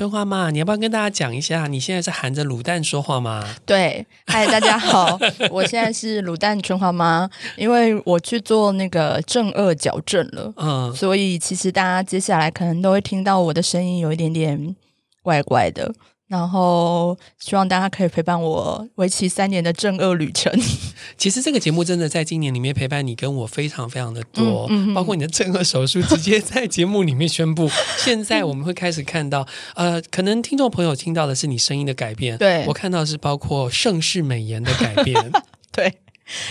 春花妈，你要不要跟大家讲一下，你现在是含着卤蛋说话吗？对，嗨，大家好，我现在是卤蛋春花妈，因为我去做那个正颚矫正了，嗯，所以其实大家接下来可能都会听到我的声音有一点点怪怪的。然后希望大家可以陪伴我为期三年的正恶旅程。其实这个节目真的在今年里面陪伴你跟我非常非常的多，嗯嗯、包括你的正恶手术直接在节目里面宣布。现在我们会开始看到，呃，可能听众朋友听到的是你声音的改变，对，我看到的是包括盛世美颜的改变，对。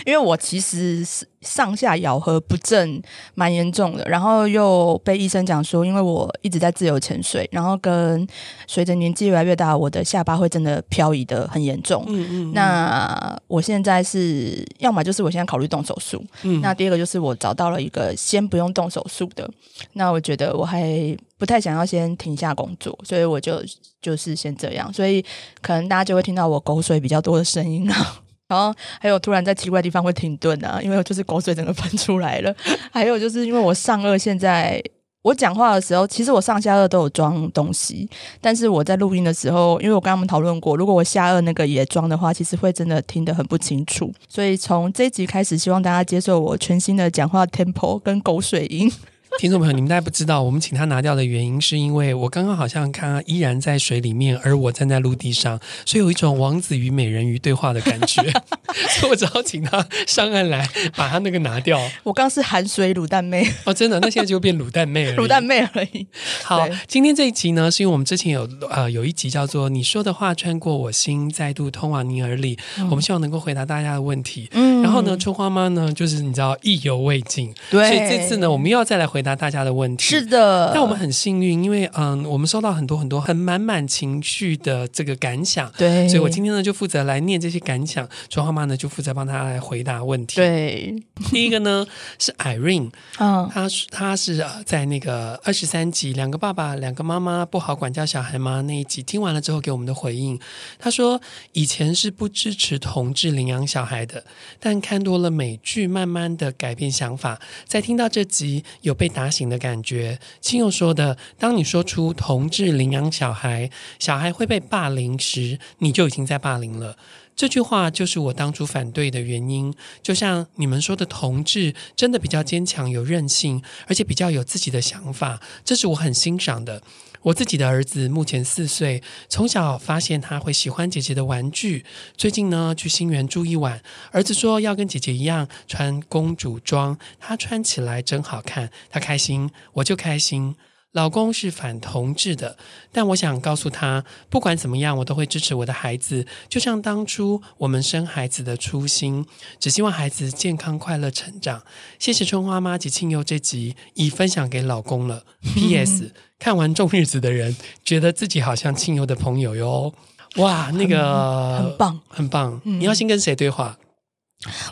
因为我其实是上下咬合不正，蛮严重的，然后又被医生讲说，因为我一直在自由潜水，然后跟随着年纪越来越大，我的下巴会真的漂移的很严重。嗯，嗯嗯。那我现在是要么就是我现在考虑动手术，嗯。那第二个就是我找到了一个先不用动手术的，那我觉得我还不太想要先停下工作，所以我就就是先这样，所以可能大家就会听到我口水比较多的声音啊。然后还有突然在奇怪的地方会停顿啊，因为就是口水整个喷出来了。还有就是因为我上颚现在我讲话的时候，其实我上下颚都有装东西，但是我在录音的时候，因为我跟他们讨论过，如果我下颚那个也装的话，其实会真的听得很不清楚。所以从这一集开始，希望大家接受我全新的讲话 tempo 跟口水音。听众朋友，你们大家不知道，我们请他拿掉的原因，是因为我刚刚好像看他依然在水里面，而我站在陆地上，所以有一种王子与美人鱼对话的感觉，所以我只好请他上岸来把他那个拿掉。我刚是含水卤蛋妹哦，真的，那现在就变卤蛋妹了。卤蛋妹而已。好，今天这一集呢，是因为我们之前有呃有一集叫做“你说的话穿过我心，再度通往你耳里”，嗯、我们希望能够回答大家的问题。嗯，然后呢，春花妈呢，就是你知道意犹未尽，对，所以这次呢，我们又要再来回答。大家的问题。是的，但我们很幸运，因为嗯，我们收到很多很多很满满情绪的这个感想，对，所以我今天呢就负责来念这些感想，春花妈呢就负责帮他来回答问题。对，第一个呢是 Irene，嗯，他他是在那个二十三集两个爸爸两个妈妈不好管教小孩吗那一集听完了之后给我们的回应，他说以前是不支持同志领养小孩的，但看多了美剧，慢慢的改变想法，在听到这集有被。打醒的感觉。亲友说的，当你说出同志领养小孩，小孩会被霸凌时，你就已经在霸凌了。这句话就是我当初反对的原因。就像你们说的，同志真的比较坚强、有韧性，而且比较有自己的想法，这是我很欣赏的。我自己的儿子目前四岁，从小发现他会喜欢姐姐的玩具。最近呢，去新园住一晚，儿子说要跟姐姐一样穿公主装，他穿起来真好看，他开心，我就开心。老公是反同志的，但我想告诉他，不管怎么样，我都会支持我的孩子，就像当初我们生孩子的初心，只希望孩子健康快乐成长。谢谢春花妈及庆佑这集已分享给老公了。P.S. 看完《重日子》的人，觉得自己好像庆佑的朋友哟。哇，那个很，很棒，很棒。你要先跟谁对话？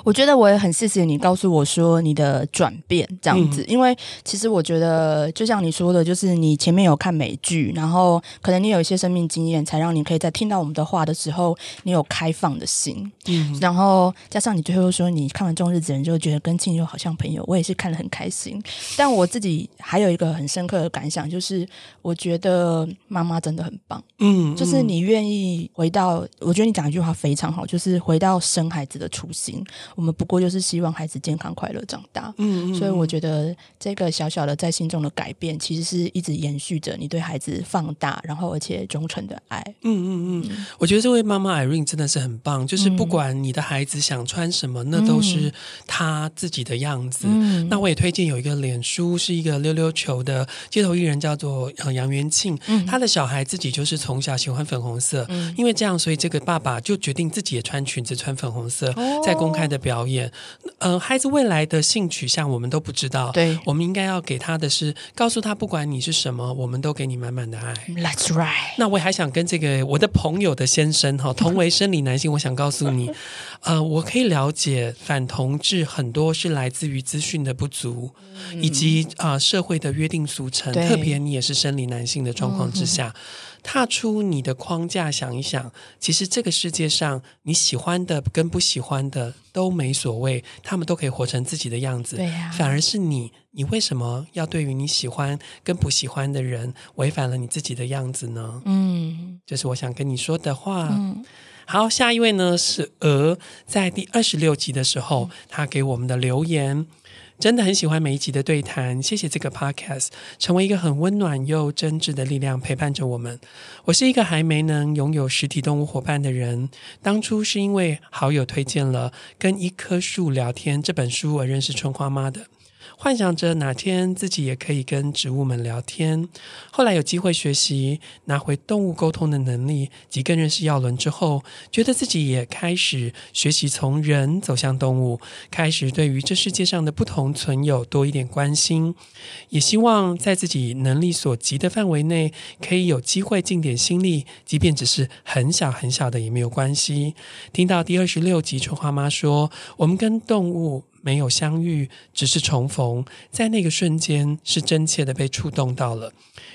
我觉得我也很谢谢你告诉我说你的转变这样子，嗯、因为其实我觉得就像你说的，就是你前面有看美剧，然后可能你有一些生命经验，才让你可以在听到我们的话的时候，你有开放的心。嗯，然后加上你最后说你看完《中日子》人就觉得跟庆祐好像朋友，我也是看得很开心。但我自己还有一个很深刻的感想，就是我觉得妈妈真的很棒。嗯，就是你愿意回到，我觉得你讲一句话非常好，就是回到生孩子的初心。我们不过就是希望孩子健康快乐长大，嗯，嗯，嗯，所以我觉得这个小小的在心中的改变，其实是一直延续着你对孩子放大，然后而且忠诚的爱。嗯嗯嗯，我觉得这位妈妈 Irene 真的是很棒，就是不管你的孩子想穿什么，那都是他自己的样子。嗯，那我也推荐有一个脸书是一个溜溜球的街头艺人，叫做杨元庆，嗯，他的小孩自己就是从小喜欢粉红色，嗯，因为这样，所以这个爸爸就决定自己也穿裙子，穿粉红色，在公。公开的表演，嗯、呃，孩子未来的性取向我们都不知道。对，我们应该要给他的是告诉他，不管你是什么，我们都给你满满的爱。That's right。那我还想跟这个我的朋友的先生哈，同为生理男性，我想告诉你，呃，我可以了解反同志很多是来自于资讯的不足，嗯、以及啊、呃、社会的约定俗成，特别你也是生理男性的状况之下。嗯踏出你的框架，想一想，其实这个世界上你喜欢的跟不喜欢的都没所谓，他们都可以活成自己的样子。对呀，反而是你，你为什么要对于你喜欢跟不喜欢的人违反了你自己的样子呢？嗯，这是我想跟你说的话。嗯，好，下一位呢是鹅，在第二十六集的时候，他给我们的留言。真的很喜欢每一集的对谈，谢谢这个 podcast，成为一个很温暖又真挚的力量，陪伴着我们。我是一个还没能拥有实体动物伙伴的人，当初是因为好友推荐了《跟一棵树聊天》这本书我认识春花妈的。幻想着哪天自己也可以跟植物们聊天。后来有机会学习拿回动物沟通的能力，及更认识耀伦之后，觉得自己也开始学习从人走向动物，开始对于这世界上的不同存有多一点关心。也希望在自己能力所及的范围内，可以有机会尽点心力，即便只是很小很小的也没有关系。听到第二十六集，春花妈说：“我们跟动物。”没有相遇，只是重逢，在那个瞬间是真切的被触动到了。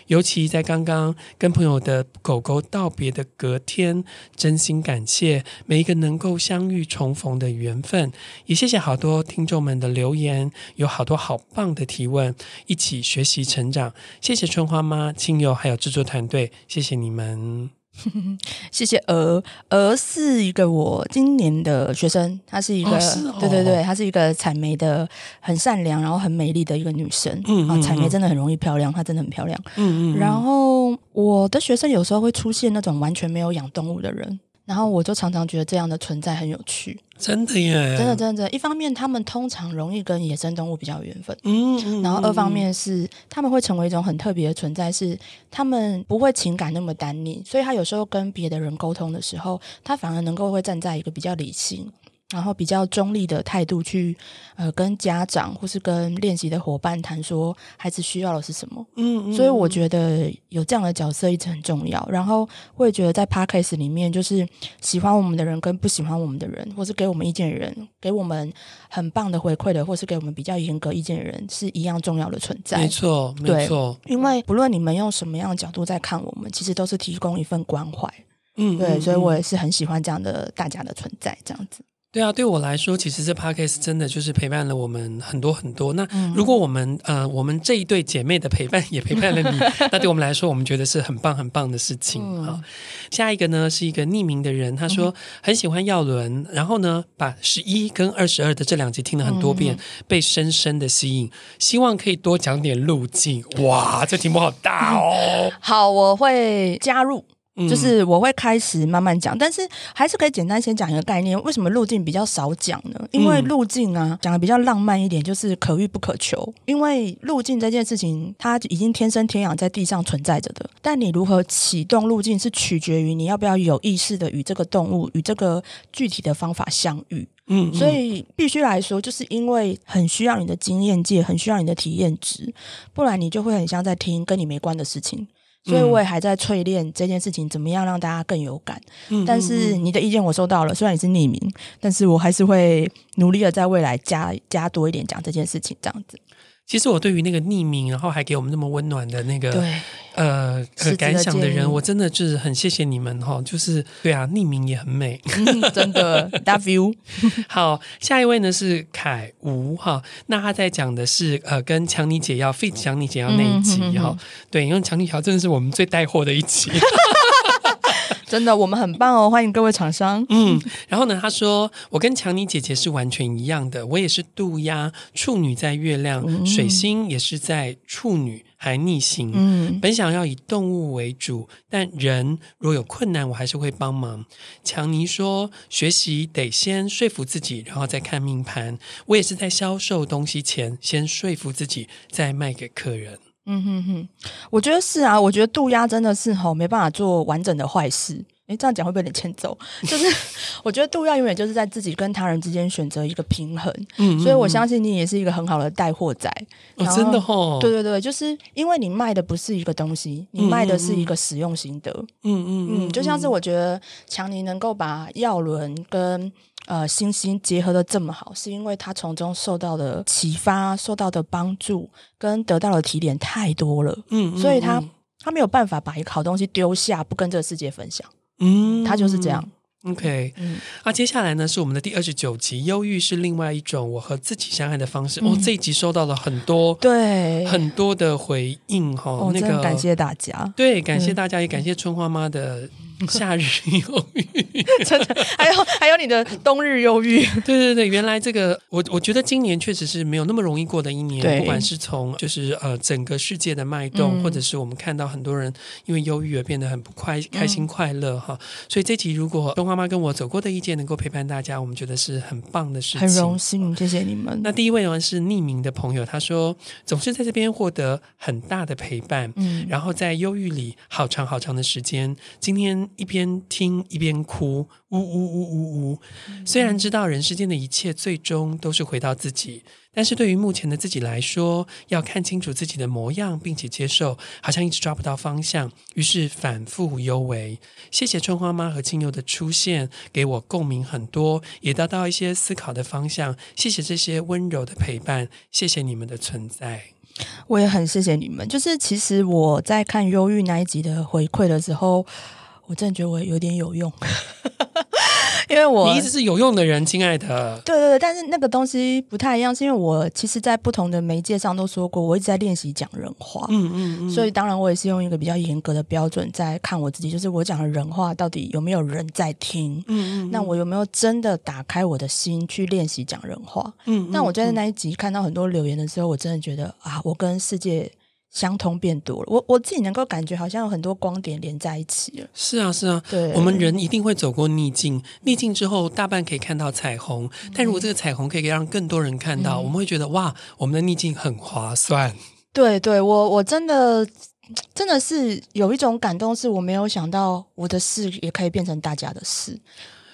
尤其在刚刚跟朋友的狗狗道别的隔天，真心感谢每一个能够相遇重逢的缘分，也谢谢好多听众们的留言，有好多好棒的提问，一起学习成长。谢谢春花妈、亲友还有制作团队，谢谢你们。谢谢鹅，鹅是一个我今年的学生，她是一个，哦哦、对对对，她是一个采梅的，很善良，然后很美丽的一个女生。嗯，嗯，采梅真的很容易漂亮，她真的很漂亮。嗯，嗯嗯。然后我的学生有时候会出现那种完全没有养动物的人。然后我就常常觉得这样的存在很有趣，真的耶，真的真的。一方面，他们通常容易跟野生动物比较有缘分，嗯，然后二方面是他们会成为一种很特别的存在，是他们不会情感那么单宁，所以他有时候跟别的人沟通的时候，他反而能够会站在一个比较理性。然后比较中立的态度去，呃，跟家长或是跟练习的伙伴谈说孩子需要的是什么。嗯，嗯，所以我觉得有这样的角色一直很重要。然后我也觉得在 Podcast 里面，就是喜欢我们的人跟不喜欢我们的人，或是给我们意见的人，给我们很棒的回馈的，或是给我们比较严格意见的人，是一样重要的存在。没错，没错。因为不论你们用什么样的角度在看我们，其实都是提供一份关怀。嗯，对，所以我也是很喜欢这样的大家的存在，这样子。对啊，对我来说，其实这 podcast 真的就是陪伴了我们很多很多。那如果我们呃，我们这一对姐妹的陪伴也陪伴了你，那对我们来说，我们觉得是很棒很棒的事情啊。好，下一个呢是一个匿名的人，他说很喜欢耀伦，然后呢把十一跟二十二的这两集听了很多遍，被深深的吸引，希望可以多讲点路径。哇，这题目好大哦。好，我会加入。就是我会开始慢慢讲，但是还是可以简单先讲一个概念。为什么路径比较少讲呢？因为路径啊，讲的比较浪漫一点，就是可遇不可求。因为路径这件事情，它已经天生天养在地上存在着的。但你如何启动路径，是取决于你要不要有意识的与这个动物、与这个具体的方法相遇。嗯，所以必须来说，就是因为很需要你的经验界，很需要你的体验值，不然你就会很像在听跟你没关的事情。所以我也还在淬炼这件事情，怎么样让大家更有感。嗯，但是你的意见我收到了，虽然你是匿名，但是我还是会努力的在未来加加多一点讲这件事情，这样子。其实我对于那个匿名，然后还给我们那么温暖的那个对呃感想的人，我真的就是很谢谢你们哈。就是对啊，匿名也很美，嗯、真的 you。好，下一位呢是凯吴哈，那他在讲的是呃跟强尼解药 feat. 强尼解药那一集哈、嗯。对，因为强尼解药真的是我们最带货的一集。真的，我们很棒哦！欢迎各位厂商。嗯，然后呢，他说我跟强尼姐姐是完全一样的，我也是渡鸦处女在月亮，嗯、水星也是在处女还逆行。嗯，本想要以动物为主，但人若有困难，我还是会帮忙。强尼说，学习得先说服自己，然后再看命盘。我也是在销售东西前，先说服自己，再卖给客人。嗯哼哼，我觉得是啊，我觉得渡鸦真的是吼没办法做完整的坏事。诶，这样讲会不会有点欠揍？就是我觉得渡鸦永远就是在自己跟他人之间选择一个平衡。嗯，嗯，嗯，所以我相信你也是一个很好的带货仔。哦，真的哦。对对对，就是因为你卖的不是一个东西，你卖的是一个使用心得。嗯嗯嗯，嗯，就像是我觉得强尼能够把药轮跟呃星星结合的这么好，是因为他从中受到的启发、受到的帮助跟得到的提点太多了。嗯，所以他他没有办法把一个好东西丢下，不跟这个世界分享。嗯，他就是这样。OK，嗯，啊，接下来呢是我们的第二十九集，忧郁是另外一种我和自己相爱的方式。嗯、哦，这一集收到了很多对很多的回应哈，哦、那个感谢大家，对，感谢大家，嗯、也感谢春花妈的。夏日忧郁，真的，还有还有你的冬日忧郁，对对对，原来这个我我觉得今年确实是没有那么容易过的一年，不管是从就是呃整个世界的脉动，嗯、或者是我们看到很多人因为忧郁而变得很不快开心快乐哈，嗯、所以这集如果春花妈跟我走过的意见能够陪伴大家，我们觉得是很棒的事情，很荣幸，谢谢你们。那第一位呢是匿名的朋友，他说总是在这边获得很大的陪伴，嗯，然后在忧郁里好长好长的时间，今天。一边听一边哭，呜呜呜呜呜。虽然知道人世间的一切最终都是回到自己，但是对于目前的自己来说，要看清楚自己的模样，并且接受，好像一直抓不到方向，于是反复幽为。谢谢春花妈和亲友的出现，给我共鸣很多，也得到一些思考的方向。谢谢这些温柔的陪伴，谢谢你们的存在。我也很谢谢你们。就是其实我在看忧郁那一集的回馈的时候。我真的觉得我有点有用，因为我你一直是有用的人，亲爱的。对对对，但是那个东西不太一样，是因为我其实，在不同的媒介上都说过，我一直在练习讲人话。嗯嗯嗯。所以当然，我也是用一个比较严格的标准在看我自己，就是我讲的人话到底有没有人在听？嗯嗯，嗯。那我有没有真的打开我的心去练习讲人话？嗯，嗯。那我在那一集看到很多留言的时候，我真的觉得啊，我跟世界。相通变多了，我我自己能够感觉好像有很多光点连在一起了。是啊，是啊，对，我们人一定会走过逆境，逆境之后大半可以看到彩虹。但如果这个彩虹可以让更多人看到，嗯、我们会觉得哇，我们的逆境很划算。对，对我我真的真的是有一种感动，是我没有想到我的事也可以变成大家的事。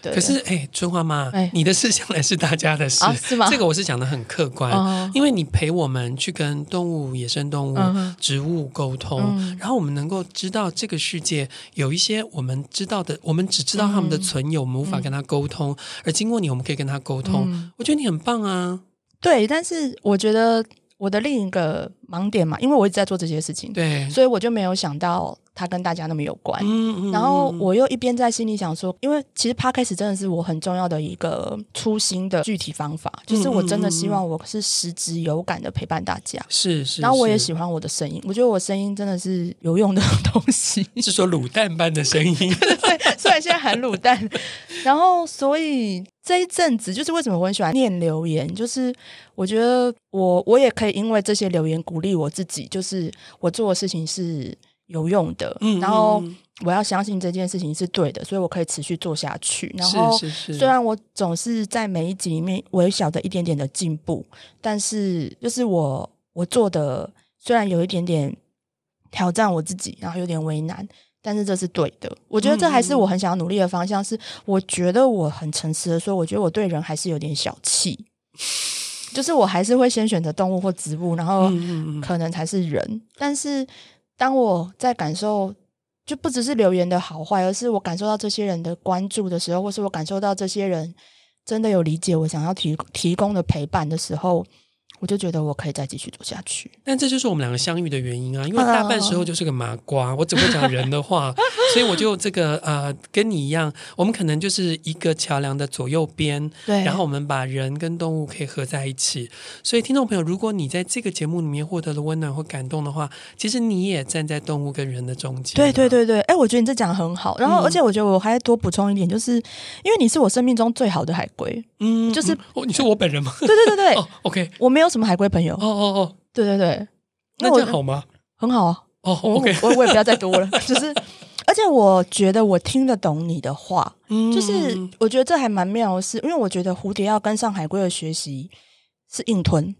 对可是，哎，春花妈，哎、你的事向来是大家的事，啊、是吗？这个我是讲的很客观，哦、因为你陪我们去跟动物、野生动物、嗯、植物沟通，嗯、然后我们能够知道这个世界有一些我们知道的，我们只知道他们的存有，嗯、我们无法跟他沟通，嗯、而经过你，我们可以跟他沟通。嗯、我觉得你很棒啊！对，但是我觉得我的另一个盲点嘛，因为我一直在做这些事情，对，所以我就没有想到。他跟大家那么有关，嗯嗯、然后我又一边在心里想说，因为其实 Podcast 真的是我很重要的一个初心的具体方法，就是我真的希望我是实质有感的陪伴大家，是是。然后我也喜欢我的声音，我觉得我声音真的是有用的 东西，是说卤蛋般的声音，对，虽然现在很卤蛋。然后所以这一阵子，就是为什么我很喜欢念留言，就是我觉得我我也可以因为这些留言鼓励我自己，就是我做的事情是。有用的，然后我要相信这件事情是对的，所以我可以持续做下去。然后，虽然我总是在每一集里面微小的一点点的进步，但是就是我我做的虽然有一点点挑战我自己，然后有点为难，但是这是对的。我觉得这还是我很想要努力的方向。是我觉得我很诚实的说，我觉得我对人还是有点小气，就是我还是会先选择动物或植物，然后可能才是人，但是。当我在感受，就不只是留言的好坏，而是我感受到这些人的关注的时候，或是我感受到这些人真的有理解我想要提提供的陪伴的时候。我就觉得我可以再继续走下去，但这就是我们两个相遇的原因啊！因为大半时候就是个麻瓜，我只会讲人的话，所以我就这个呃，跟你一样，我们可能就是一个桥梁的左右边，对，然后我们把人跟动物可以合在一起。所以听众朋友，如果你在这个节目里面获得了温暖或感动的话，其实你也站在动物跟人的中间。对对对对，哎，我觉得你这讲的很好。然后，而且我觉得我还要多补充一点，就是因为你是我生命中最好的海龟，嗯，就是哦，你是我本人吗？对对对对，哦，OK，我没有什么海龟朋友。哦哦哦，对对对，那这样好吗？很好啊。哦，OK，我我也不要再多了。就是，而且我觉得我听得懂你的话，嗯，就是我觉得这还蛮妙的是，因为我觉得蝴蝶要跟上海龟的学习是硬吞。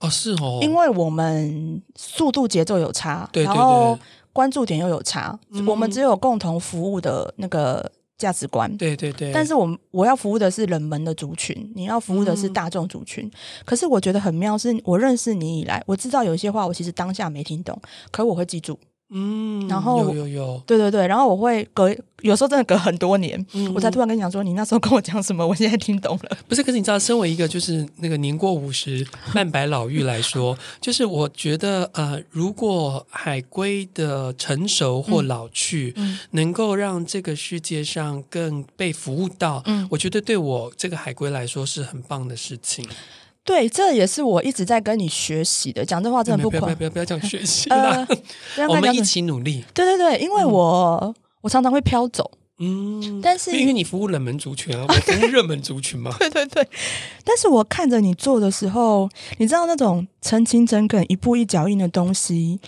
哦，是哦，因为我们速度节奏有差，对对对，然后关注点又有差，我们只有共同服务的那个。价值观，对对对，但是我我要服务的是冷门的族群，你要服务的是大众族群。嗯、可是我觉得很妙，是我认识你以来，我知道有一些话我其实当下没听懂，可我会记住。嗯，然后有有有，对对对，然后我会隔，有时候真的隔很多年，嗯、我才突然跟你讲说，你那时候跟我讲什么，我现在听懂了。不是，可是你知道，身为一个就是那个年过五十半百老妪来说，就是我觉得呃，如果海龟的成熟或老去，嗯、能够让这个世界上更被服务到，嗯，我觉得对我这个海龟来说是很棒的事情。对，这也是我一直在跟你学习的。讲这话真的不夸，不要不要不要讲学习了，呃、我们一起努力。对对对，因为我、嗯、我常常会飘走，嗯，但是因为你服务冷门族群啊，我服务热门族群嘛。对对对，但是我看着你做的时候，你知道那种诚心诚恳、一步一脚印的东西，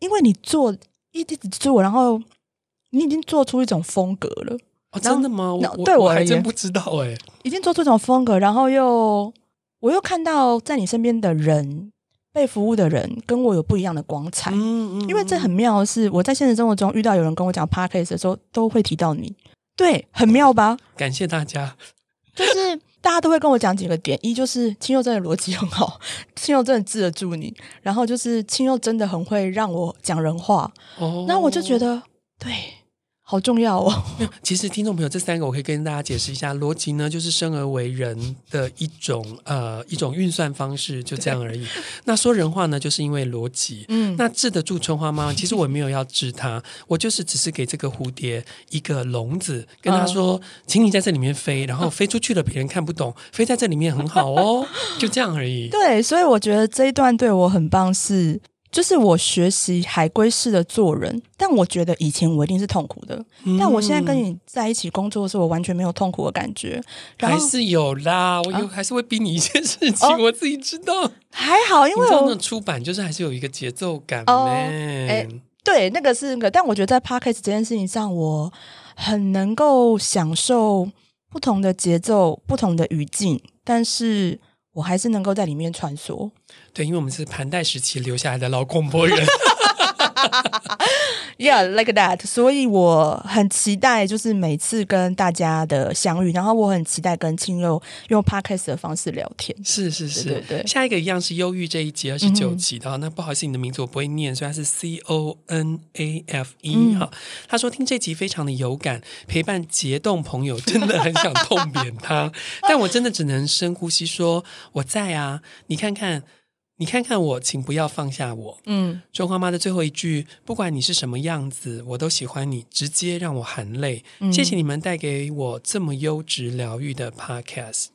因为你做一直做，然后你已经做出一种风格了。哦、真的吗？我对我，我还真不知道哎、欸，已经做出一种风格，然后又。我又看到在你身边的人，被服务的人跟我有不一样的光彩，嗯嗯嗯，因为这很妙的是，我在现实生活中遇到有人跟我讲 Podcast 的时候，都会提到你，对，很妙吧？感谢大家，就是大家都会跟我讲几个点，一就是青佑真的逻辑很好，青佑真的治得住你，然后就是青佑真的很会让我讲人话，哦，那我就觉得对。好重要哦！其实听众朋友，这三个我可以跟大家解释一下，逻辑呢就是生而为人的一种呃一种运算方式，就这样而已。那说人话呢，就是因为逻辑。嗯，那治得住春花妈妈，其实我没有要治它，我就是只是给这个蝴蝶一个笼子，跟他说，嗯、请你在这里面飞，然后 飞出去了，别人看不懂，飞在这里面很好哦，就这样而已。对，所以我觉得这一段对我很棒是。就是我学习海龟式的做人，但我觉得以前我一定是痛苦的，嗯、但我现在跟你在一起工作的时候，我完全没有痛苦的感觉。还是有啦，我有、啊、还是会逼你一些事情，哦、我自己知道。还好，因为我那出版就是还是有一个节奏感。哦，哎，对，那个是那个，但我觉得在 Podcast 这件事情上，我很能够享受不同的节奏、不同的语境，但是。我还是能够在里面穿梭，对，因为我们是盘带时期留下来的老广播人。Yeah, like that。所以我很期待，就是每次跟大家的相遇，然后我很期待跟青祐用 podcast 的方式聊天。是是是，对，对对。下一个一样是忧郁这一集，二十九集的。嗯、那不好意思，你的名字我不会念，所以它是 C O N A F E、嗯。哈，他说听这集非常的有感，陪伴结冻朋友，真的很想痛扁他，但我真的只能深呼吸，说我在啊，你看看。你看看我，请不要放下我。嗯，中华妈的最后一句，不管你是什么样子，我都喜欢你，直接让我含泪。嗯、谢谢你们带给我这么优质疗愈的 Podcast。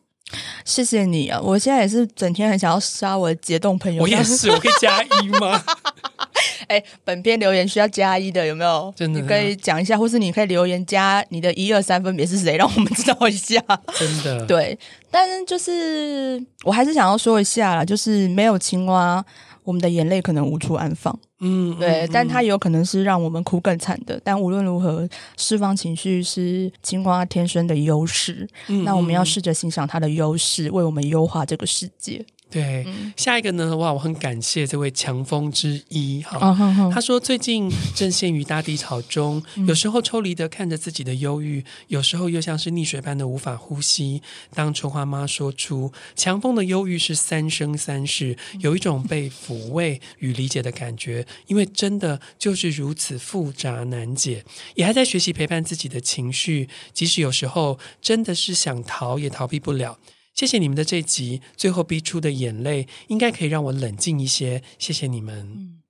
谢谢你啊！我现在也是整天很想要杀我的解冻朋友。我也是，我可以加一吗？哎，本篇留言需要加一的有没有？真的，你可以讲一下，或是你可以留言加你的一二三分别是谁，让我们知道一下。真的，对，但是就是我还是想要说一下啦，就是没有青蛙，我们的眼泪可能无处安放。嗯，对，嗯、但它有可能是让我们哭更惨的。但无论如何，释放情绪是青蛙天生的优势。嗯、那我们要试着欣赏它的优势，为我们优化这个世界。对，嗯、下一个呢？哇，我很感谢这位强风之一哈。他说最近正陷于大低潮中，嗯、有时候抽离的看着自己的忧郁，有时候又像是溺水般的无法呼吸。当春花妈说出强风的忧郁是三生三世，有一种被抚慰与理解的感觉。因为真的就是如此复杂难解，也还在学习陪伴自己的情绪，即使有时候真的是想逃也逃避不了。谢谢你们的这集，最后逼出的眼泪，应该可以让我冷静一些。谢谢你们，嗯，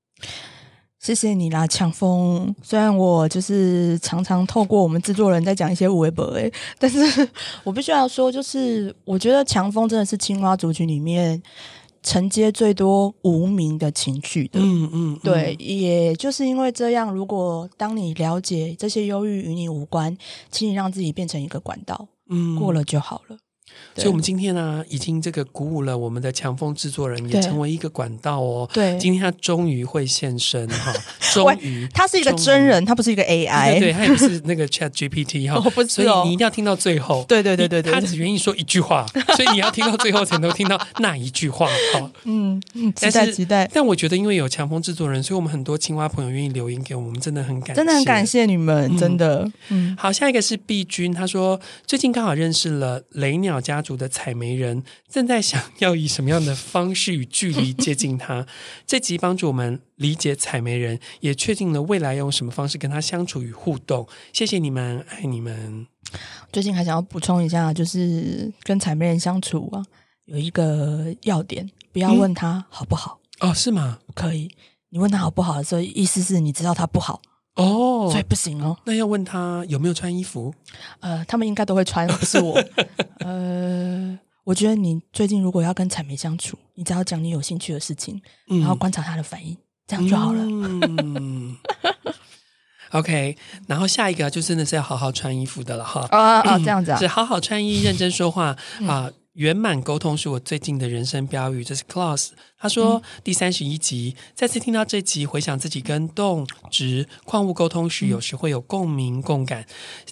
谢谢你啦，强风。虽然我就是常常透过我们制作人在讲一些微博，诶，但是我必须要说，就是我觉得强风真的是青蛙族群里面承接最多无名的情绪的。嗯嗯，嗯对，也就是因为这样，如果当你了解这些忧郁与你无关，请你让自己变成一个管道，嗯，过了就好了。所以，我们今天呢、啊，已经这个鼓舞了我们的强风制作人，也成为一个管道哦。对，今天他终于会现身哈，终于，他是一个真人，他不是一个 AI，对，对，他也不是那个 Chat GPT 哈、哦，不是、哦。所以你一定要听到最后。对对对对对，他只愿意说一句话，所以你要听到最后才能听到那一句话。好，嗯，期待期待。但我觉得，因为有强风制作人，所以我们很多青蛙朋友愿意留言给我们，真的很感谢，真的很感谢你们，真的。嗯，好，下一个是碧君，他说最近刚好认识了雷鸟。鸟家族的采煤人，正在想要以什么样的方式与距离接近他。这集帮助我们理解采煤人，也确定了未来用什么方式跟他相处与互动。谢谢你们，爱你们。最近还想要补充一下，就是跟采煤人相处啊，有一个要点，不要问他好不好。嗯、哦，是吗？可以。你问他好不好的时候，意思是你知道他不好。哦，所以不行哦。那要问他有没有穿衣服？呃，他们应该都会穿，不是我。呃，我觉得你最近如果要跟彩梅相处，你只要讲你有兴趣的事情，嗯、然后观察她的反应，这样就好了。嗯、OK，然后下一个就真的是要好好穿衣服的了哈。啊啊，这样子啊，是好好穿衣，认真说话啊。嗯圆满沟通是我最近的人生标语，这是 Claus。他说、嗯、第三十一集，再次听到这集，回想自己跟动植矿物沟通时，有时会有共鸣共感，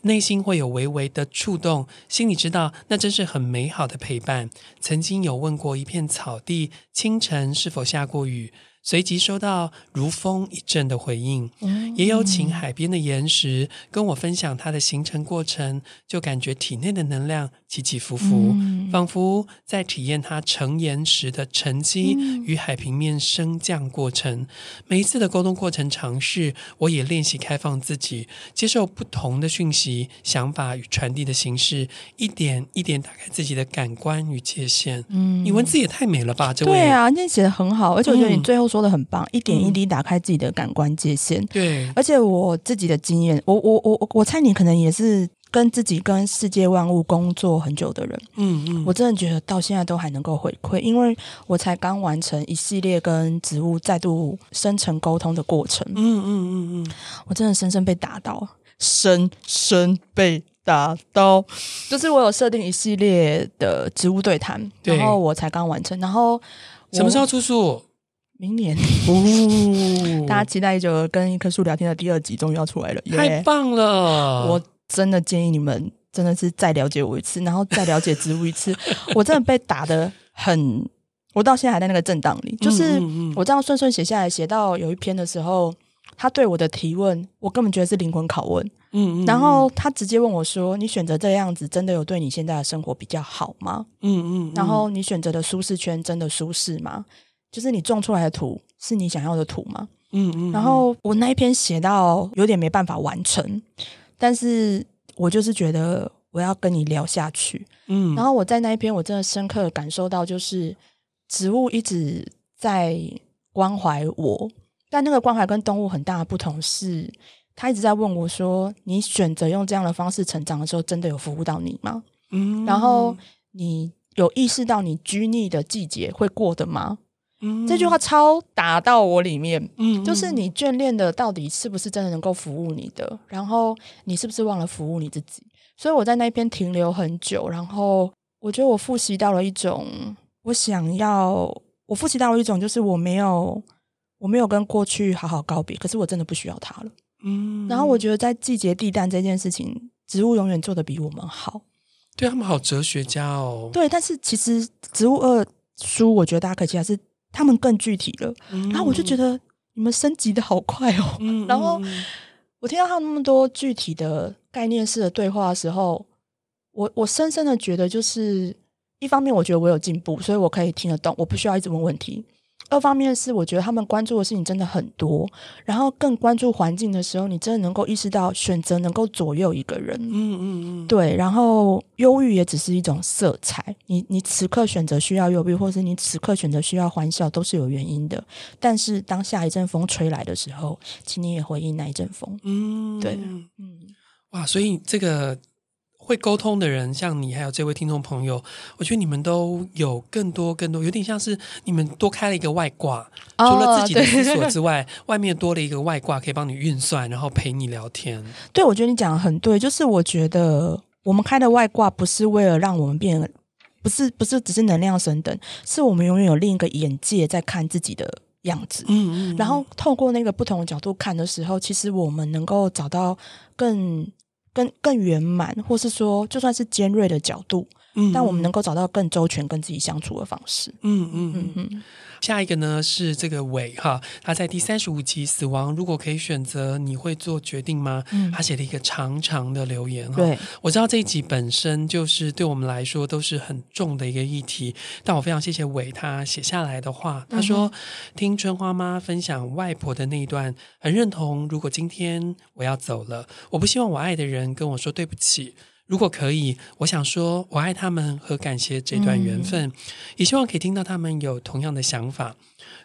内心会有微微的触动，心里知道那真是很美好的陪伴。曾经有问过一片草地，清晨是否下过雨？随即收到如风一阵的回应，也有请海边的岩石跟我分享它的形成过程，就感觉体内的能量起起伏伏，仿佛在体验它成岩石的沉积与海平面升降过程。每一次的沟通过程尝试，我也练习开放自己，接受不同的讯息、想法与传递的形式，一点一点打开自己的感官与界限。嗯，你文字也太美了吧，这位。对啊，你写的很好，而且我觉得你最后说。说的很棒，一点一滴打开自己的感官界限。嗯、对，而且我自己的经验，我我我我猜你可能也是跟自己跟世界万物工作很久的人。嗯嗯，我真的觉得到现在都还能够回馈，因为我才刚完成一系列跟植物再度深层沟通的过程。嗯嗯嗯嗯，我真的深深被打到，深深被打到。就是我有设定一系列的植物对谈，然后我才刚完成，然后什么时候出书？明年，哦、大家期待已久的跟一棵树聊天的第二集终于要出来了，太棒了！我真的建议你们真的是再了解我一次，然后再了解植物一次。我真的被打的很，我到现在还在那个震荡里。就是我这样顺顺写下来，写到有一篇的时候，他对我的提问，我根本觉得是灵魂拷问。嗯，然后他直接问我说：“你选择这样子，真的有对你现在的生活比较好吗？”嗯嗯，然后你选择的舒适圈真的舒适吗？就是你种出来的土是你想要的土吗？嗯嗯。然后我那一篇写到有点没办法完成，但是我就是觉得我要跟你聊下去。嗯。然后我在那一篇我真的深刻感受到，就是植物一直在关怀我，但那个关怀跟动物很大的不同是，他一直在问我说：“你选择用这样的方式成长的时候，真的有服务到你吗？”嗯。然后你有意识到你拘泥的季节会过的吗？嗯、这句话超打到我里面，嗯，就是你眷恋的到底是不是真的能够服务你的？然后你是不是忘了服务你自己？所以我在那边停留很久，然后我觉得我复习到了一种，我想要，我复习到了一种，就是我没有，我没有跟过去好好告别，可是我真的不需要它了，嗯。然后我觉得在季节地淡这件事情，植物永远做得比我们好，对他们好哲学家哦，对。但是其实植物二书，我觉得大家可以期待是。他们更具体了，然后我就觉得你们升级的好快哦。嗯、然后我听到他们那么多具体的概念式的对话的时候，我我深深的觉得，就是一方面我觉得我有进步，所以我可以听得懂，我不需要一直问问题。二方面是，我觉得他们关注的事情真的很多，然后更关注环境的时候，你真的能够意识到选择能够左右一个人。嗯嗯嗯，对。然后忧郁也只是一种色彩，你你此刻选择需要忧郁，或是你此刻选择需要欢笑，都是有原因的。但是当下一阵风吹来的时候，请你也回应那一阵风。嗯，对，嗯，哇，所以这个。会沟通的人，像你还有这位听众朋友，我觉得你们都有更多更多，有点像是你们多开了一个外挂，除了自己的思索之外，外面多了一个外挂，可以帮你运算，然后陪你聊天。对，我觉得你讲的很对，就是我觉得我们开的外挂不是为了让我们变，不是不是只是能量升等，是我们永远有另一个眼界在看自己的样子。嗯嗯，然后透过那个不同的角度看的时候，其实我们能够找到更。更更圆满，或是说，就算是尖锐的角度，嗯，但我们能够找到更周全跟自己相处的方式。嗯嗯嗯嗯。下一个呢是这个伟哈，他在第三十五集《死亡如果可以选择，你会做决定吗？》嗯，他写了一个长长的留言哈。对，我知道这一集本身就是对我们来说都是很重的一个议题，但我非常谢谢伟他写下来的话。他说：“嗯、听春花妈分享外婆的那一段，很认同。如果今天我要走了，我不希望我爱的人跟我说对不起。”如果可以，我想说，我爱他们和感谢这段缘分，嗯、也希望可以听到他们有同样的想法。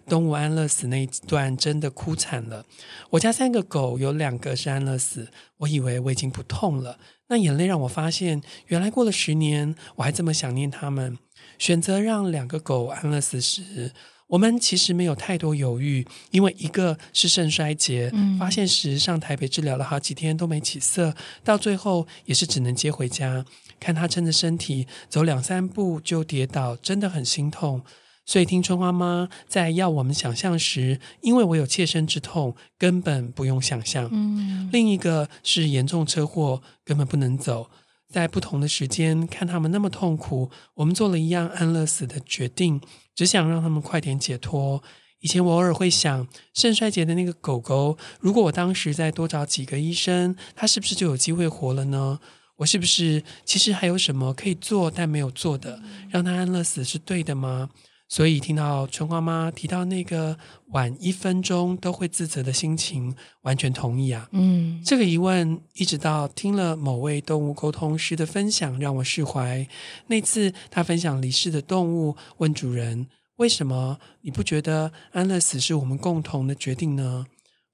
东吴安乐死那一段真的哭惨了。我家三个狗有两个是安乐死，我以为我已经不痛了，那眼泪让我发现，原来过了十年，我还这么想念他们。选择让两个狗安乐死时。我们其实没有太多犹豫，因为一个是肾衰竭，嗯、发现时上台北治疗了好几天都没起色，到最后也是只能接回家。看他撑着身体走两三步就跌倒，真的很心痛。所以听春花妈在要我们想象时，因为我有切身之痛，根本不用想象。嗯、另一个是严重车祸，根本不能走。在不同的时间看他们那么痛苦，我们做了一样安乐死的决定，只想让他们快点解脱。以前我偶尔会想，肾衰竭的那个狗狗，如果我当时再多找几个医生，它是不是就有机会活了呢？我是不是其实还有什么可以做但没有做的，让它安乐死是对的吗？所以听到春花妈提到那个晚一分钟都会自责的心情，完全同意啊。嗯，这个疑问一直到听了某位动物沟通师的分享，让我释怀。那次他分享离世的动物，问主人：“为什么你不觉得安乐死是我们共同的决定呢？”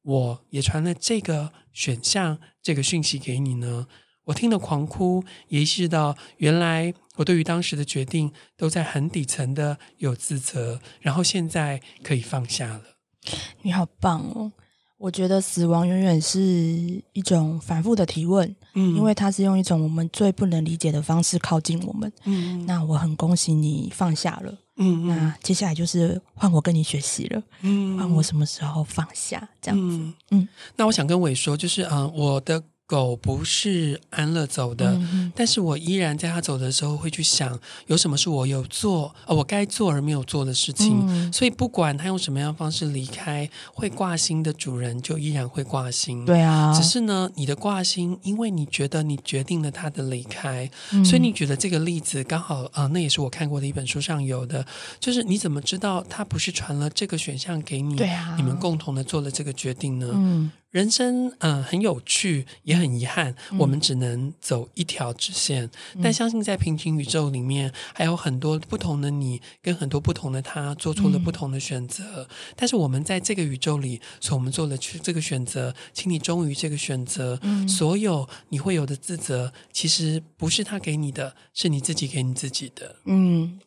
我也传了这个选项，这个讯息给你呢。我听了狂哭，也意识到原来我对于当时的决定都在很底层的有自责，然后现在可以放下了。你好棒哦！我觉得死亡永远是一种反复的提问，嗯，因为它是用一种我们最不能理解的方式靠近我们，嗯，那我很恭喜你放下了，嗯，那接下来就是换我跟你学习了，嗯，换我什么时候放下这样子，嗯，嗯，那我想跟伟说，就是啊、呃，我的。狗不是安乐走的，嗯、但是我依然在它走的时候会去想，有什么是我有做，呃，我该做而没有做的事情。嗯、所以不管它用什么样的方式离开，会挂心的主人就依然会挂心。对啊，只是呢，你的挂心，因为你觉得你决定了它的离开，嗯、所以你举的这个例子刚好啊、呃，那也是我看过的一本书上有的，就是你怎么知道它不是传了这个选项给你？对啊，你们共同的做了这个决定呢？嗯。人生嗯、呃、很有趣，也很遗憾，嗯、我们只能走一条直线。嗯、但相信在平行宇宙里面，还有很多不同的你，跟很多不同的他，做出了不同的选择。嗯、但是我们在这个宇宙里，所以我们做了去这个选择，请你忠于这个选择。嗯、所有你会有的自责，其实不是他给你的，是你自己给你自己的。嗯。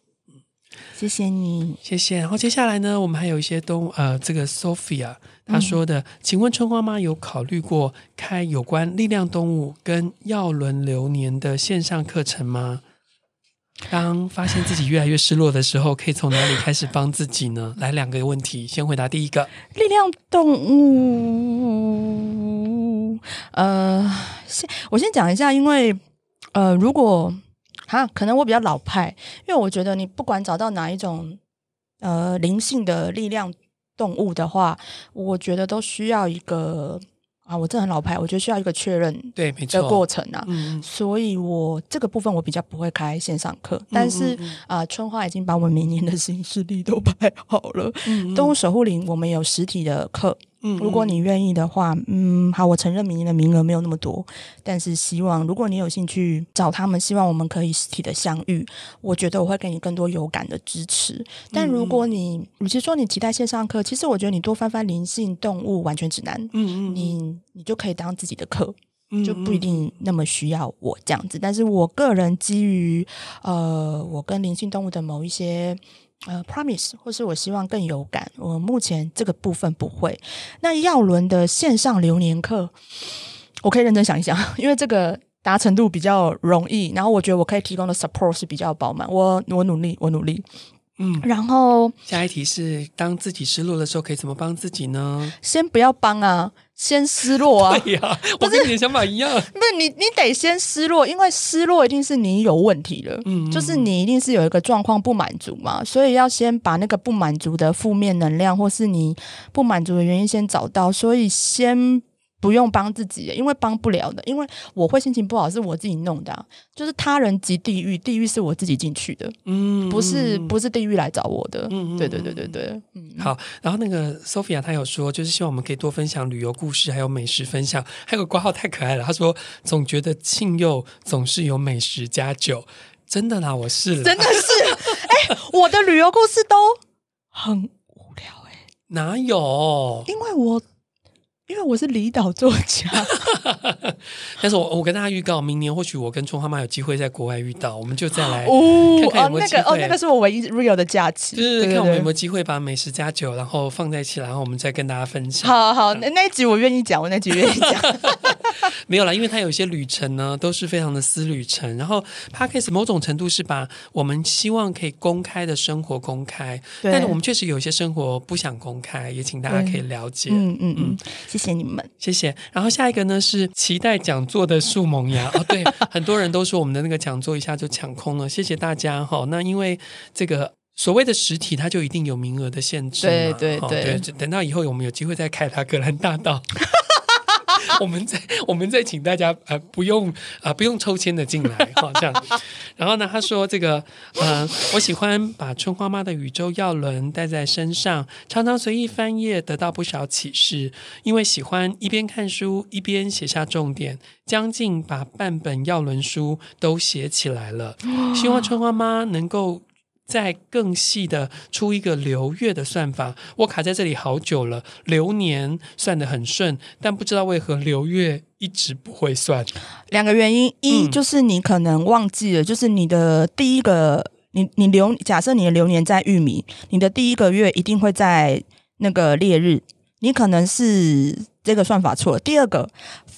谢谢你，谢谢。然后接下来呢，我们还有一些东呃，这个 Sophia 她说的，嗯、请问春花妈有考虑过开有关力量动物跟药轮流年的线上课程吗？当发现自己越来越失落的时候，可以从哪里开始帮自己呢？来，两个问题，先回答第一个。力量动物，呃，先我先讲一下，因为呃，如果。哈，可能我比较老派，因为我觉得你不管找到哪一种呃灵性的力量动物的话，我觉得都需要一个啊，我这很老牌，我觉得需要一个确认对，没错的过程啊。嗯，所以我这个部分我比较不会开线上课，但是啊、春花已经把我们明年的 行事历都排好了。动物守护灵我们有实体的课。嗯，如果你愿意的话，嗯，好，我承认明年的名额没有那么多，但是希望如果你有兴趣找他们，希望我们可以实体的相遇，我觉得我会给你更多有感的支持。但如果你，与其说你期待线上课，其实我觉得你多翻翻灵性动物完全指南，嗯嗯，你你就可以当自己的课，就不一定那么需要我这样子。但是我个人基于呃，我跟灵性动物的某一些。呃，promise，或是我希望更有感。我目前这个部分不会。那耀伦的线上流年课，我可以认真想一想，因为这个达成度比较容易。然后我觉得我可以提供的 support 是比较饱满。我我努力，我努力。嗯，然后下一题是：当自己失落的时候，可以怎么帮自己呢？先不要帮啊。先失落啊！对呀、啊，我跟你的想法一样。不是你，你得先失落，因为失落一定是你有问题了。嗯，就是你一定是有一个状况不满足嘛，所以要先把那个不满足的负面能量，或是你不满足的原因先找到。所以先。不用帮自己，因为帮不了的。因为我会心情不好，是我自己弄的啊。就是他人即地狱，地狱是我自己进去的，嗯，不是不是地狱来找我的。嗯，对对对对对。嗯，好。然后那个 Sophia 她有说，就是希望我们可以多分享旅游故事，还有美食分享。还有个挂号太可爱了，她说总觉得庆佑总是有美食加酒，真的啦，我是了，真的是。哎，我的旅游故事都很无聊哎，哪有？因为我。因为我是离岛作家，但是我我跟大家预告，明年或许我跟春花妈有机会在国外遇到，我们就再来看看有没有机会。哦，那个哦，那个是我唯一 real 的假期，就是看我们有没有机会把美食加酒，然后放在一起，然后我们再跟大家分享。好好，那那一集我愿意讲，我那集愿意讲。没有啦，因为它有一些旅程呢，都是非常的私旅程。然后 Podcast 某种程度是把我们希望可以公开的生活公开，但是我们确实有一些生活不想公开，也请大家可以了解。嗯嗯嗯，谢谢你们，谢谢。然后下一个呢是期待讲座的树萌芽哦，对，很多人都说我们的那个讲座一下就抢空了，谢谢大家哈。那因为这个所谓的实体，它就一定有名额的限制，对对对，对。等到以后我们有机会再开它，格兰大道。我们再我们再请大家呃不用啊、不用抽签的进来 好这样，然后呢他说这个呃我喜欢把春花妈的宇宙药轮带在身上，常常随意翻页得到不少启示，因为喜欢一边看书一边写下重点，将近把半本药轮书都写起来了，希望春花妈能够。再更细的出一个流月的算法，我卡在这里好久了。流年算得很顺，但不知道为何流月一直不会算。两个原因，一就是你可能忘记了，嗯、就是你的第一个，你你流假设你的流年在玉米，你的第一个月一定会在那个烈日，你可能是。这个算法错了。第二个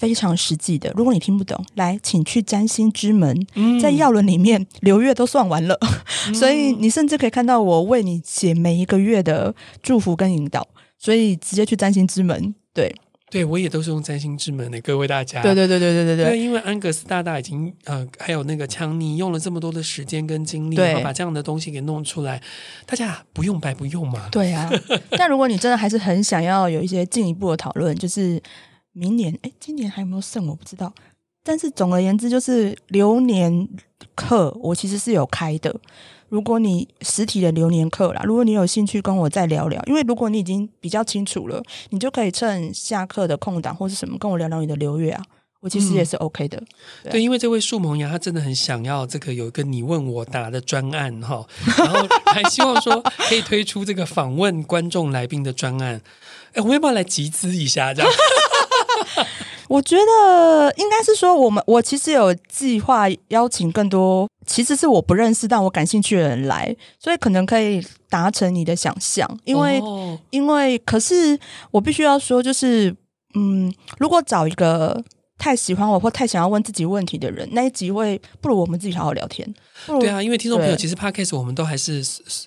非常实际的，如果你听不懂，来，请去占星之门，嗯、在药轮里面流月都算完了，嗯、所以你甚至可以看到我为你写每一个月的祝福跟引导，所以直接去占星之门，对。对，我也都是用占星之门的，各位大家。对对对对对对对。因为安格斯大大已经呃，还有那个强尼用了这么多的时间跟精力，对把这样的东西给弄出来，大家不用白不用嘛。对啊。但如果你真的还是很想要有一些进一步的讨论，就是明年，哎，今年还有没有剩？我不知道。但是总而言之，就是流年课，我其实是有开的。如果你实体的流年课啦，如果你有兴趣跟我再聊聊，因为如果你已经比较清楚了，你就可以趁下课的空档或是什么跟我聊聊你的流月啊，我其实也是 OK 的。嗯、对，对，因为这位树萌芽他真的很想要这个有一个你问我答的专案哈，然后还希望说可以推出这个访问观众来宾的专案，哎，我们要不要来集资一下这样？我觉得应该是说，我们我其实有计划邀请更多，其实是我不认识但我感兴趣的人来，所以可能可以达成你的想象。因为、哦、因为可是我必须要说，就是嗯，如果找一个。太喜欢我或太想要问自己问题的人，那一集会不如我们自己好好聊天。对啊，因为听众朋友其实 Podcast 我们都还是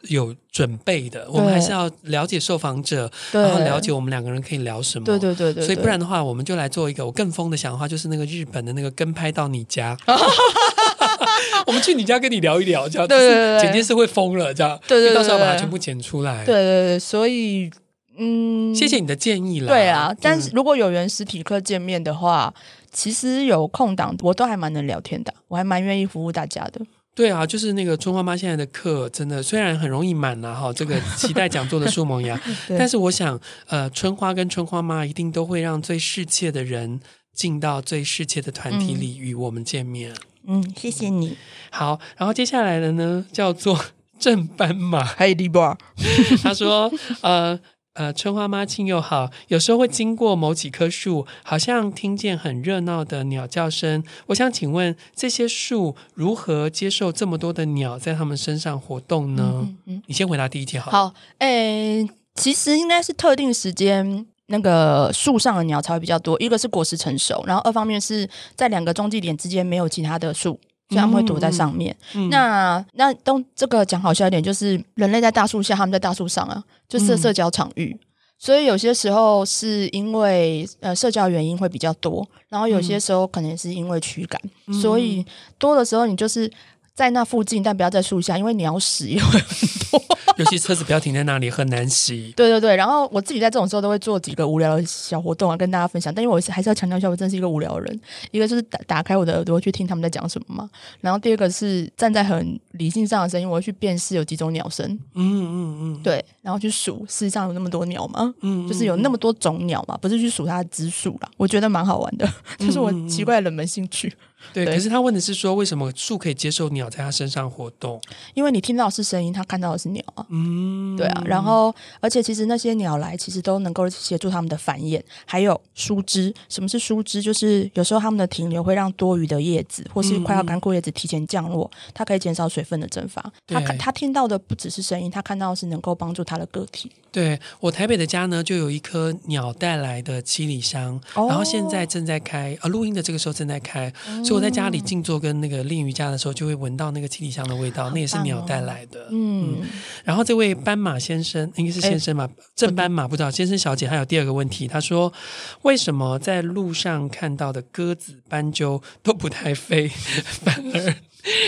有准备的，我们还是要了解受访者，然后了解我们两个人可以聊什么。对对对对，所以不然的话，我们就来做一个我更疯的想法，就是那个日本的那个跟拍到你家，我们去你家跟你聊一聊，这样对对对，剪接师会疯了，这样对，对对，到时候把它全部剪出来。对对对，所以。嗯，谢谢你的建议了。对啊，但是如果有缘实体课见面的话，嗯、其实有空档，我都还蛮能聊天的，我还蛮愿意服务大家的。对啊，就是那个春花妈现在的课，真的虽然很容易满了哈，这个期待讲座的树萌芽，但是我想，呃，春花跟春花妈一定都会让最世切的人进到最世切的团体里与我们见面。嗯，谢谢你。好，然后接下来的呢，叫做正斑马，还有李波，他说，呃。呃，春花妈亲友好，有时候会经过某几棵树，好像听见很热闹的鸟叫声。我想请问，这些树如何接受这么多的鸟在它们身上活动呢？嗯嗯、你先回答第一题好。好，诶，其实应该是特定时间，那个树上的鸟才会比较多。一个是果实成熟，然后二方面是在两个中继点之间没有其他的树。所以他们会躲在上面。那那东这个讲好笑一点，就是人类在大树下，他们在大树上啊，就是社交场域。嗯、所以有些时候是因为呃社交原因会比较多，然后有些时候可能是因为驱赶，嗯、所以多的时候你就是。在那附近，但不要在树下，因为鸟屎也会很多。尤其车子不要停在那里，很难洗。对对对，然后我自己在这种时候都会做几个无聊的小活动啊，跟大家分享。但因为我还是要强调一下，我真是一个无聊人。一个就是打打开我的耳朵去听他们在讲什么嘛。然后第二个是站在很理性上的声音，我会去辨识有几种鸟声。嗯嗯嗯，对，然后去数，世界上有那么多鸟吗？嗯，就是有那么多种鸟嘛，不是去数它的只数啦。我觉得蛮好玩的，这是我奇怪的冷门兴趣。对，对，可是他问的是说，为什么树可以接受鸟在他身上活动？因为你听到的是声音，他看到的是鸟啊。嗯，对啊。然后，而且其实那些鸟来，其实都能够协助他们的繁衍，还有疏枝。什么是疏枝？就是有时候他们的停留会让多余的叶子或是快要干枯叶子提前降落，它可以减少水分的蒸发。他看他听到的不只是声音，他看到的是能够帮助他的个体。对，我台北的家呢，就有一棵鸟带来的七里香，哦、然后现在正在开，啊，录音的这个时候正在开。嗯所以我在家里静坐跟那个练瑜伽的时候，就会闻到那个七里香的味道，哦、那也是鸟带来的。嗯，嗯，然后这位斑马先生应该是先生吧，正斑马不知道先生小姐。还有第二个问题，他说为什么在路上看到的鸽子、斑鸠都不太飞，反而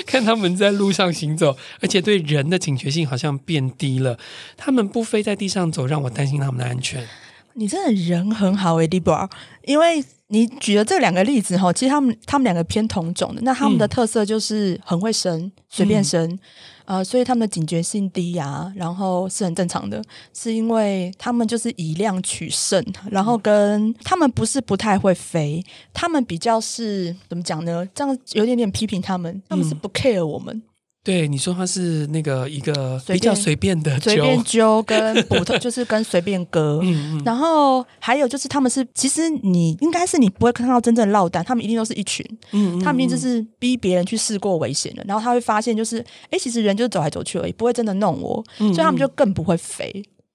看他们在路上行走，而且对人的警觉性好像变低了。他们不飞在地上走，让我担心他们的安全。你真的人很好诶，Deborah，因为。你举的这两个例子哈，其实他们他们两个偏同种的，那他们的特色就是很会生，随、嗯、便生，嗯、呃，所以他们的警觉性低呀，然后是很正常的，是因为他们就是以量取胜，然后跟他们不是不太会飞，他们比较是怎么讲呢？这样有点点批评他们，他们是不 care 我们。嗯对，你说他是那个一个比较随便的随便揪跟 捕头，就是跟随便割。嗯嗯。然后还有就是他们是，其实你应该是你不会看到真正落单，他们一定都是一群。嗯，嗯，嗯。他们一定就是逼别人去试过危险的，然后他会发现就是，哎，其实人就是走来走去而已，不会真的弄我，所以他们就更不会飞。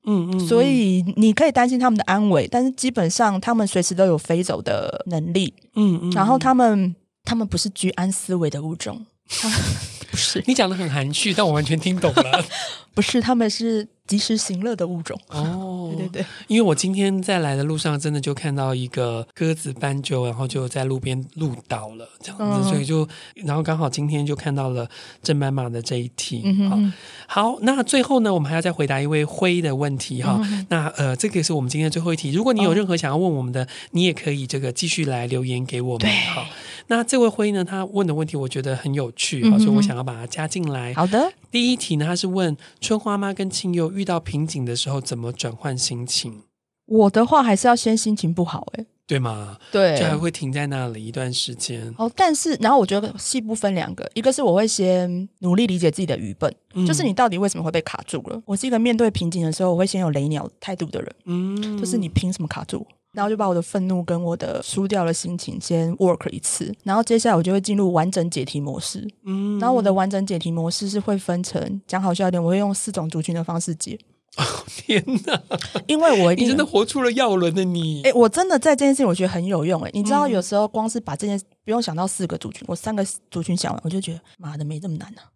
嗯，嗯嗯。所以你可以担心他们的安危，但是基本上他们随时都有飞走的能力。嗯嗯，嗯。然后他们他们不是居安思危的物种。不是，你讲的很含蓄，但我完全听懂了。不是，他们是及时行乐的物种。哦，对对对，因为我今天在来的路上，真的就看到一个鸽子斑鸠，然后就在路边路倒了，这样子，嗯、所以就，然后刚好今天就看到了正斑马的这一题。嗯、哼好，好，那最后呢，我们还要再回答一位灰的问题哈。嗯、那呃，这个是我们今天最后一题。如果你有任何想要问我们的，哦、你也可以这个继续来留言给我们。好。那这位灰呢？他问的问题我觉得很有趣，嗯、所以我想要把它加进来。好的，第一题呢，他是问春花妈跟庆祐遇到瓶颈的时候怎么转换心情。我的话还是要先心情不好，欸，哎，对吗？对，就还会停在那里一段时间。哦，但是然后我觉得细部分两个，一个是我会先努力理解自己的愚笨，嗯、就是你到底为什么会被卡住了。我是一个面对瓶颈的时候，我会先有雷鸟态度的人，嗯，就是你凭什么卡住？然后就把我的愤怒跟我的输掉的心情先 work 一次，然后接下来我就会进入完整解题模式。嗯，然后我的完整解题模式是会分成讲好笑一点，我会用四种族群的方式解。哦天哪！因为我一定你真的活出了耀轮的你。哎，我真的在这件事情我觉得很有用哎。你知道有时候光是把这件事不用想到四个族群，我三个族群想完，我就觉得妈的没这么难呢、啊。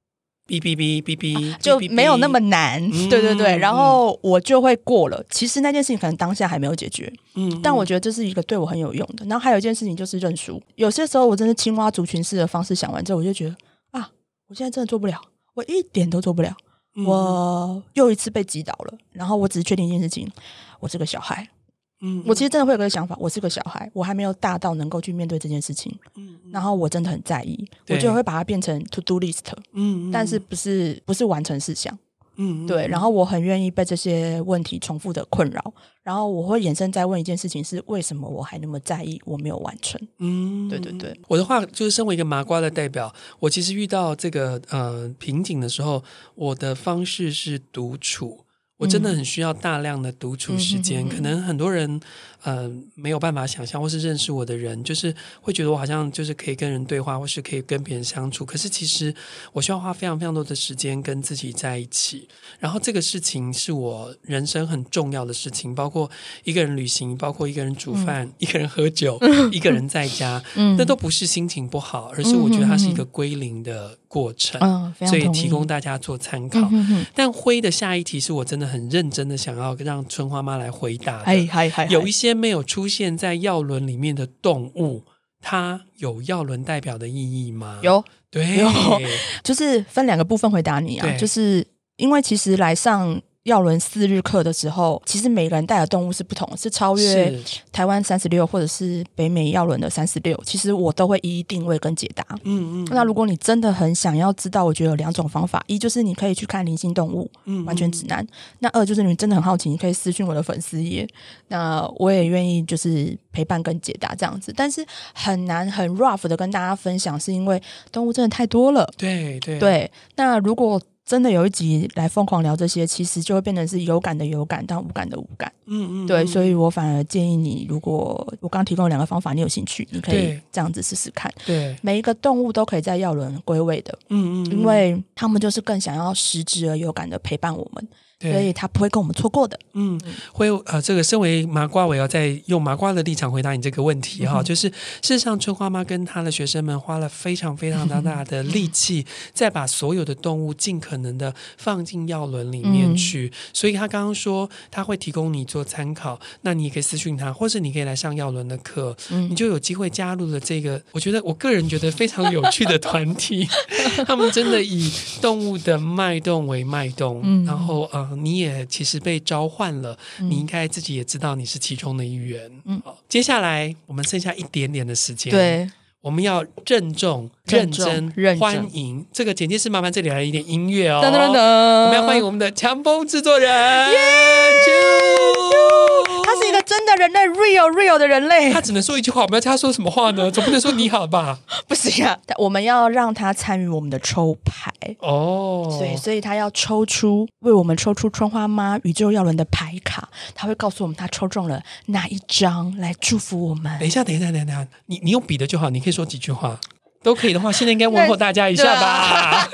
哔哔哔哔哔，就没有那么难，嗯、对对对，然后我就会过了。其实那件事情可能当下还没有解决，嗯，但我觉得这是一个对我很有用的。然后还有一件事情就是认输。有些时候我真的青蛙族群式的方式想完之后，我就觉得啊，我现在真的做不了，我一点都做不了，嗯、我又一次被击倒了。然后我只是确定一件事情，我是个小孩。嗯，我其实真的会有个想法，我是个小孩，我还没有大到能够去面对这件事情。嗯，然后我真的很在意，我就会把它变成 to do list。嗯，但是不是不是完成事项。嗯，对。然后我很愿意被这些问题重复的困扰，然后我会延伸再问一件事情：是为什么我还那么在意？我没有完成。嗯，对对对。我的话就是身为一个麻瓜的代表，我其实遇到这个呃瓶颈的时候，我的方式是独处。我真的很需要大量的独处时间，嗯、可能很多人。呃，没有办法想象，或是认识我的人，就是会觉得我好像就是可以跟人对话，或是可以跟别人相处。可是其实我需要花非常非常多的时间跟自己在一起。然后这个事情是我人生很重要的事情，包括一个人旅行，包括一个人煮饭，嗯、一个人喝酒，嗯、一个人在家，嗯、那都不是心情不好，而是我觉得它是一个归零的过程。哦、所以提供大家做参考。嗯、但灰的下一题是我真的很认真的想要让春花妈来回答。哎哎哎，有一些没有出现在药轮里面的动物，它有药轮代表的意义吗？有，对，有，就是分两个部分回答你啊，就是因为其实来上。药轮四日课的时候，其实每个人带的动物是不同，是超越台湾三十六，或者是北美药轮的三十六。其实我都会一一定位跟解答。嗯嗯。那如果你真的很想要知道，我觉得有两种方法：一就是你可以去看灵性动物完全指南；那二就是你真的很好奇，你可以私讯我的粉丝页。那我也愿意就是陪伴跟解答这样子。但是很难很 rough 的跟大家分享，是因为动物真的太多了。对对对。那如果真的有一集来疯狂聊这些，其实就会变成是有感的有感，但无感的无感。嗯嗯，对，所以我反而建议你，如果我刚刚提供两个方法，你有兴趣，你可以这样子试试看。对，每一个动物都可以在药轮归位的。嗯，嗯嗯，因为他们就是更想要实质而有感的陪伴我们。对所以他不会跟我们错过的。嗯，会呃，这个身为麻瓜，我要再用麻瓜的立场回答你这个问题哈，就是事实上，春花妈跟她的学生们花了非常非常大大的力气，再把所有的动物尽可能的放进药轮里面去。嗯、所以他刚刚说他会提供你做参考，那你也可以私讯他，或是你可以来上药轮的课，嗯、你就有机会加入了这个。我觉得我个人觉得非常有趣的团体，他们真的以动物的脉动为脉动，嗯、然后呃。你也其实被召唤了，嗯、你应该自己也知道你是其中的一员。嗯，好，接下来我们剩下一点点的时间，对，我们要郑重、认真欢迎这个简介是，麻烦这里来一点音乐哦。噔噔噔噔，我们要欢迎我们的强风制作人。他是一个真的人类，real real 的人类。他只能说一句话，我们要叫他说什么话呢？总不能说你好吧？不行啊，我们要让他参与我们的抽牌哦。对，所以他要抽出为我们抽出春花妈宇宙耀轮的牌卡，他会告诉我们他抽中了哪一张来祝福我们。等一下，等一下，等一下，你你用笔的就好，你可以说几句话都可以的话，现在应该问候大家一下吧。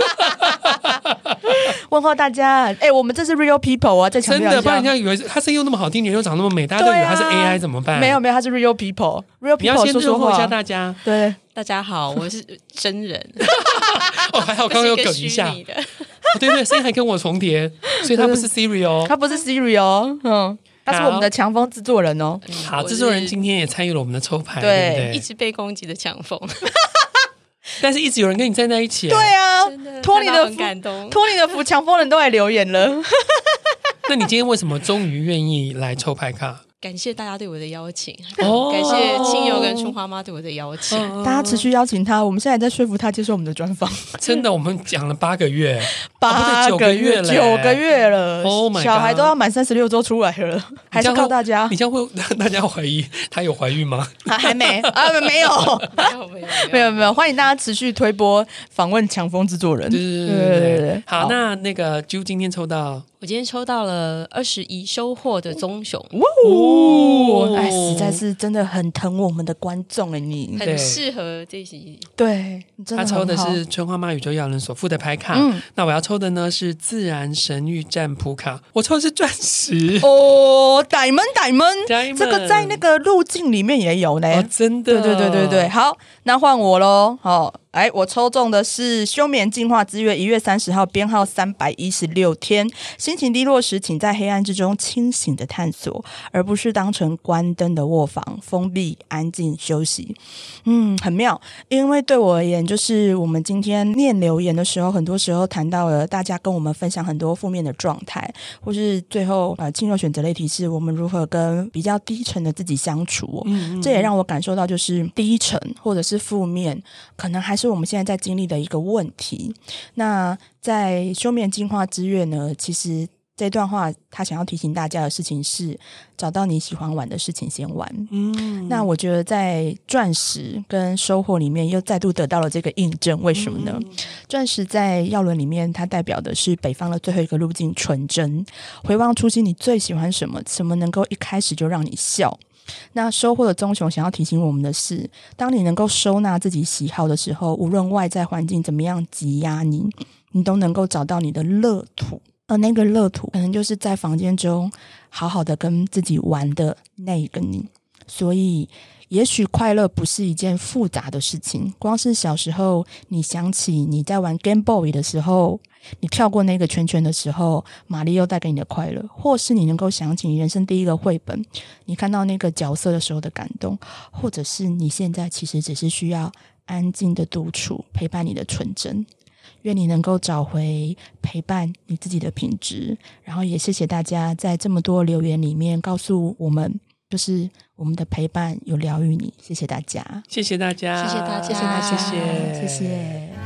问候大家，哎、欸，我们这是 real people 啊，在强调不然人家以为他声音又那么好听，脸又长那么美，大家都以为他是 AI 怎么办？没有没有，他是 real people，real people。你要先问候一下大家，对，大家好，我是真人。哦，还好，刚刚有梗一下，一对对，声音还跟我重叠，所以他不是 Siri 哦，他不是 Siri 哦，嗯，他是我们的强风制作人哦。好，制作人今天也参与了我们的抽牌，对，对对？一直被攻击的强风。但是一直有人跟你站在一起，对啊，托你的福，托你的福，强风人都来留言了。那你今天为什么终于愿意来抽牌卡？感谢大家对我的邀请，哦、感谢亲友跟春花妈对我的邀请，大家持续邀请他，我们现在在说服他接受我们的专访。真的，我们讲了八个月，八个月了，九个月了，Oh my God，小孩都要满三十六周出来了，还是靠大家。你这样会 大家怀疑他有怀孕吗？啊，还没啊，没有，没有，没有，没有，没有。欢迎大家持续推播访问强风制作人。对对对对对。好，那那个就今天抽到。我今天抽到了二十一收获的棕熊，哦，哎，实在是真的很疼我们的观众哎，你。很适合这集，对，他抽的是春花妈宇宙要人所附的牌卡，嗯，那我要抽的呢是自然神域占卜卡，我抽的是钻石。哦，Diamond，Diamond，这个在那个路径里面也有呢，真的，对对对对对，好，那换我喽，好。哎，我抽中的是休眠进化之月，一月三十号，编号三百一十六天。心情低落时，请在黑暗之中清醒的探索，而不是当成关灯的卧房，封闭、安静休息。嗯，很妙。因为对我而言，就是我们今天念留言的时候，很多时候谈到了大家跟我们分享很多负面的状态，或是最后呃，进入选择类提示我们如何跟比较低沉的自己相处。嗯，嗯，这也让我感受到，就是低沉或者是负面，可能还。是我们现在在经历的一个问题。那在休眠进化之月呢？其实这段话他想要提醒大家的事情是：找到你喜欢玩的事情先玩。嗯，那我觉得在钻石跟收获里面又再度得到了这个印证。为什么呢？嗯、钻石在药轮里面，它代表的是北方的最后一个路径——纯真。回望初心，你最喜欢什么？什么能够一开始就让你笑？那收获的棕熊想要提醒我们的是：当你能够收纳自己喜好的时候，无论外在环境怎么样挤压你，你都能够找到你的乐土。而那个乐土，可能就是在房间中好好的跟自己玩的那一个你。所以，也许快乐不是一件复杂的事情。光是小时候，你想起你在玩 Game Boy 的时候，你跳过那个圈圈的时候，玛丽又带给你的快乐，或是你能够想起你人生第一个绘本，你看到那个角色的时候的感动，或者是你现在其实只是需要安静的独处，陪伴你的纯真。愿你能够找回陪伴你自己的品质。然后也谢谢大家在这么多留言里面告诉我们。就是我们的陪伴有疗愈你，谢谢大家，谢谢大家，谢谢大家，谢谢大家，谢谢，谢谢。